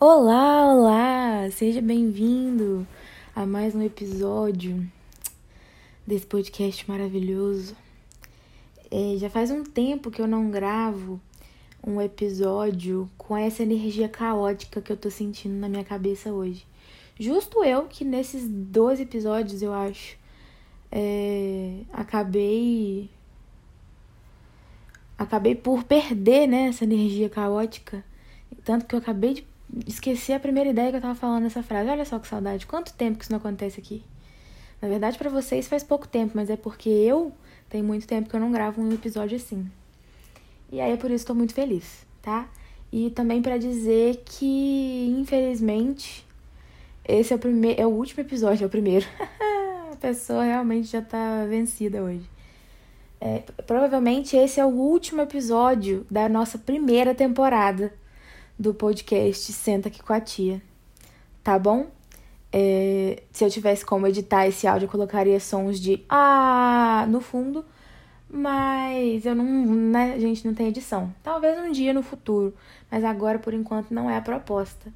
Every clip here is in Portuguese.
Olá, olá! Seja bem-vindo a mais um episódio desse podcast maravilhoso. É, já faz um tempo que eu não gravo um episódio com essa energia caótica que eu tô sentindo na minha cabeça hoje. Justo eu que nesses dois episódios, eu acho, é, acabei. Acabei por perder né, essa energia caótica. Tanto que eu acabei de esqueci a primeira ideia que eu tava falando nessa frase. Olha só que saudade. Quanto tempo que isso não acontece aqui? Na verdade, para vocês faz pouco tempo, mas é porque eu tenho muito tempo que eu não gravo um episódio assim. E aí é por isso que tô muito feliz, tá? E também para dizer que, infelizmente, esse é o primeiro, é o último episódio, é o primeiro. a pessoa realmente já tá vencida hoje. É, provavelmente esse é o último episódio da nossa primeira temporada do podcast Senta aqui com a tia. Tá bom? É, se eu tivesse como editar esse áudio, eu colocaria sons de ah no fundo, mas eu não, né, a gente não tem edição. Talvez um dia no futuro, mas agora por enquanto não é a proposta.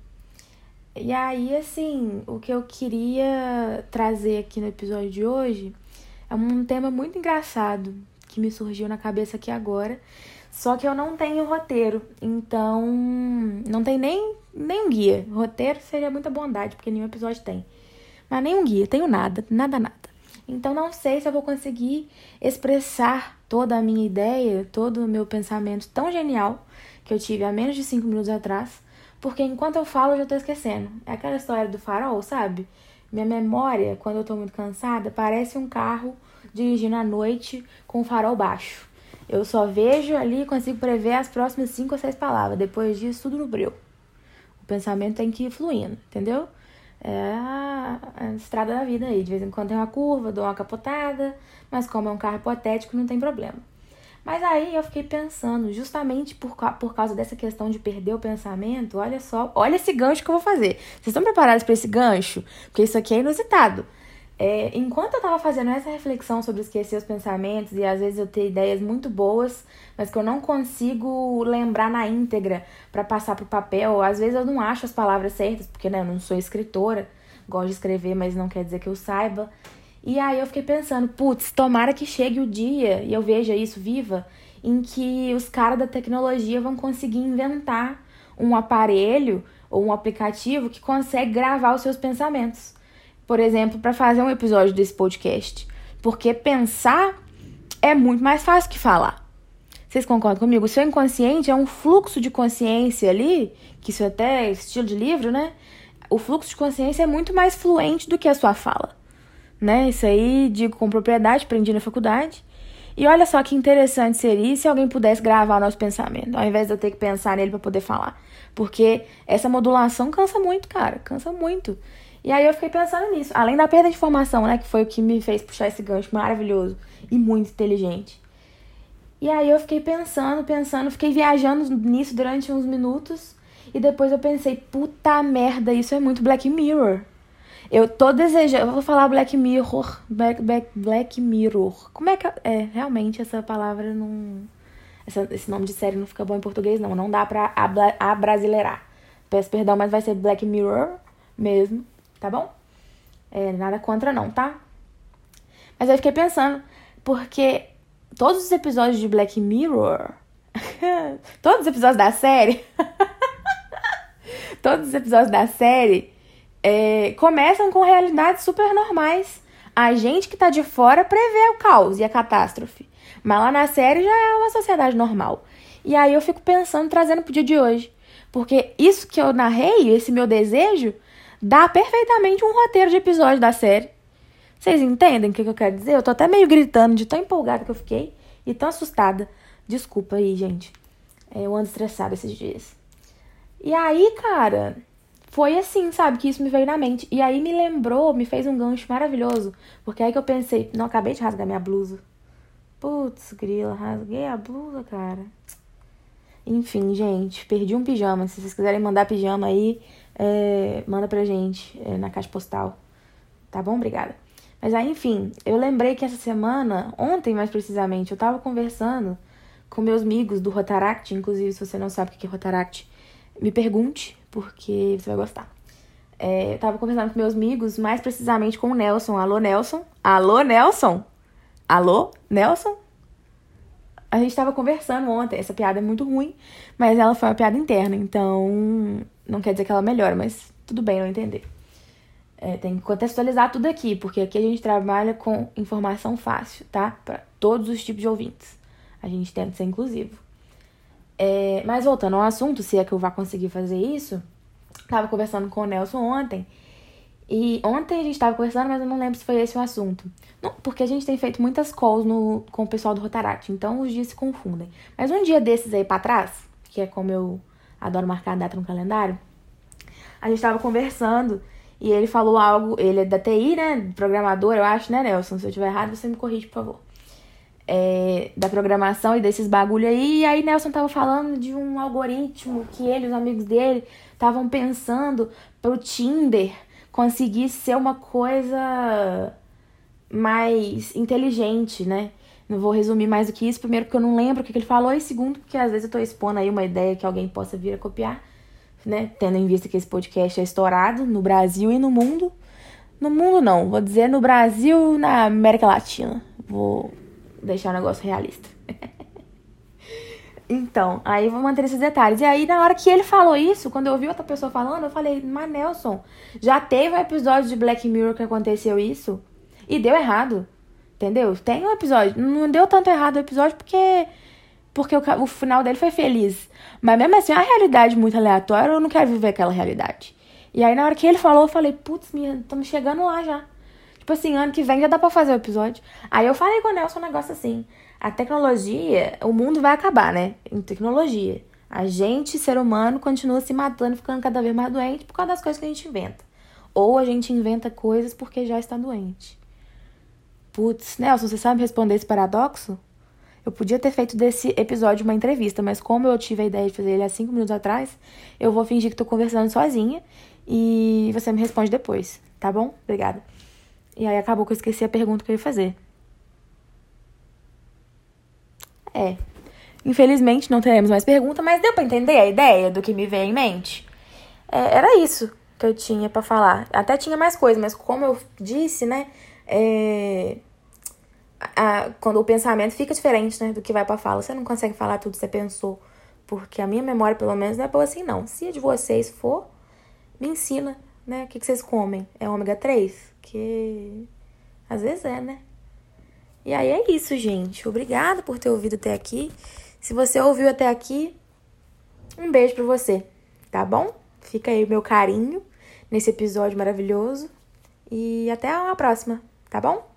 E aí, assim, o que eu queria trazer aqui no episódio de hoje é um tema muito engraçado que me surgiu na cabeça aqui agora só que eu não tenho roteiro, então não tem nem, nem um guia. Roteiro seria muita bondade, porque nenhum episódio tem. Mas nem um guia, tenho nada, nada, nada. Então não sei se eu vou conseguir expressar toda a minha ideia, todo o meu pensamento tão genial que eu tive há menos de cinco minutos atrás, porque enquanto eu falo eu já tô esquecendo. É aquela história do farol, sabe? Minha memória, quando eu tô muito cansada, parece um carro dirigindo à noite com o farol baixo. Eu só vejo ali e consigo prever as próximas cinco ou seis palavras. Depois disso, tudo no breu. O pensamento tem que ir fluindo, entendeu? É a, a estrada da vida aí. De vez em quando tem uma curva, dou uma capotada, mas como é um carro hipotético, não tem problema. Mas aí eu fiquei pensando, justamente por, por causa dessa questão de perder o pensamento, olha só, olha esse gancho que eu vou fazer. Vocês estão preparados para esse gancho? Porque isso aqui é inusitado. É, enquanto eu estava fazendo essa reflexão sobre esquecer os pensamentos e às vezes eu ter ideias muito boas, mas que eu não consigo lembrar na íntegra para passar pro papel, às vezes eu não acho as palavras certas, porque né, eu não sou escritora, gosto de escrever, mas não quer dizer que eu saiba. E aí eu fiquei pensando, putz, tomara que chegue o dia, e eu veja isso viva, em que os caras da tecnologia vão conseguir inventar um aparelho ou um aplicativo que consegue gravar os seus pensamentos por exemplo, para fazer um episódio desse podcast. Porque pensar é muito mais fácil que falar. Vocês concordam comigo? O seu inconsciente é um fluxo de consciência ali, que isso é até estilo de livro, né? O fluxo de consciência é muito mais fluente do que a sua fala. Né? Isso aí digo com propriedade, aprendi na faculdade. E olha só que interessante seria se alguém pudesse gravar nosso pensamento, ao invés de eu ter que pensar nele para poder falar. Porque essa modulação cansa muito, cara, cansa muito. E aí eu fiquei pensando nisso. Além da perda de informação, né? Que foi o que me fez puxar esse gancho maravilhoso e muito inteligente. E aí eu fiquei pensando, pensando, fiquei viajando nisso durante uns minutos. E depois eu pensei, puta merda, isso é muito Black Mirror. Eu tô desejando. Eu vou falar Black Mirror. Black, Black, Black Mirror. Como é que. É, realmente essa palavra não. Essa, esse nome de série não fica bom em português, não. Não dá pra abrasileirar. Peço perdão, mas vai ser Black Mirror mesmo tá bom? É, nada contra não, tá? Mas eu fiquei pensando, porque todos os episódios de Black Mirror, todos os episódios da série, todos os episódios da série é, começam com realidades super normais. A gente que tá de fora prevê o caos e a catástrofe. Mas lá na série já é uma sociedade normal. E aí eu fico pensando, trazendo pro dia de hoje. Porque isso que eu narrei, esse meu desejo, dá perfeitamente um roteiro de episódio da série. Vocês entendem o que, eu quero dizer? Eu tô até meio gritando de tão empolgada que eu fiquei e tão assustada. Desculpa aí, gente. É, eu ando estressada esses dias. E aí, cara, foi assim, sabe, que isso me veio na mente. E aí me lembrou, me fez um gancho maravilhoso. Porque aí que eu pensei, não, acabei de rasgar minha blusa. Putz, grila, rasguei a blusa, cara. Enfim, gente, perdi um pijama. Se vocês quiserem mandar pijama aí, é, manda pra gente é, na caixa postal. Tá bom? Obrigada. Mas aí, enfim, eu lembrei que essa semana, ontem mais precisamente, eu tava conversando com meus amigos do Rotaract, inclusive se você não sabe o que é Rotaract, me pergunte, porque você vai gostar. É, eu tava conversando com meus amigos, mais precisamente com o Nelson. Alô, Nelson? Alô, Nelson? Alô, Nelson? A gente tava conversando ontem. Essa piada é muito ruim, mas ela foi uma piada interna, então não quer dizer que ela melhora, mas tudo bem não entender. É, tem que contextualizar tudo aqui, porque aqui a gente trabalha com informação fácil, tá? Para todos os tipos de ouvintes. A gente tenta ser inclusivo. É, mas voltando ao assunto, se é que eu vá conseguir fazer isso, tava conversando com o Nelson ontem. E ontem a gente tava conversando, mas eu não lembro se foi esse o assunto. Não, porque a gente tem feito muitas calls no, com o pessoal do Rotaract, então os dias se confundem. Mas um dia desses aí pra trás, que é como eu adoro marcar a data no calendário, a gente tava conversando e ele falou algo, ele é da TI, né? Programador, eu acho, né, Nelson? Se eu tiver errado, você me corrige, por favor é, da programação e desses bagulho aí. E aí Nelson tava falando de um algoritmo que ele os amigos dele estavam pensando pro Tinder conseguir ser uma coisa mais inteligente, né? Não vou resumir mais do que isso. Primeiro, porque eu não lembro o que ele falou. E segundo, porque às vezes eu tô expondo aí uma ideia que alguém possa vir a copiar, né? Tendo em vista que esse podcast é estourado no Brasil e no mundo. No mundo, não. Vou dizer no Brasil na América Latina. Vou deixar o negócio realista. então, aí vou manter esses detalhes. E aí, na hora que ele falou isso, quando eu ouvi outra pessoa falando, eu falei, mas Nelson, já teve um episódio de Black Mirror que aconteceu isso e deu errado. Entendeu? Tem um episódio. Não deu tanto errado o episódio porque. Porque o, o final dele foi feliz. Mas mesmo assim, é uma realidade muito aleatória, eu não quero viver aquela realidade. E aí, na hora que ele falou, eu falei, putz, estamos chegando lá já. Tipo assim, ano que vem já dá pra fazer o episódio. Aí eu falei com o Nelson um negócio assim. A tecnologia, o mundo vai acabar, né? Em tecnologia. A gente, ser humano, continua se matando, ficando cada vez mais doente por causa das coisas que a gente inventa. Ou a gente inventa coisas porque já está doente. Putz, Nelson, você sabe responder esse paradoxo? Eu podia ter feito desse episódio uma entrevista, mas como eu tive a ideia de fazer ele há cinco minutos atrás, eu vou fingir que tô conversando sozinha e você me responde depois, tá bom? Obrigada. E aí acabou que eu esqueci a pergunta que eu ia fazer. É. Infelizmente não teremos mais pergunta, mas deu pra entender a ideia do que me veio em mente? É, era isso que eu tinha para falar. Até tinha mais coisa, mas como eu disse, né? É, a, quando o pensamento fica diferente, né? Do que vai pra fala. Você não consegue falar tudo que você pensou. Porque a minha memória, pelo menos, não é boa assim, não. Se a de vocês for, me ensina, né? O que, que vocês comem? É ômega 3? Porque às vezes é, né? E aí é isso, gente. Obrigada por ter ouvido até aqui. Se você ouviu até aqui, um beijo pra você, tá bom? Fica aí o meu carinho nesse episódio maravilhoso. E até a próxima, tá bom?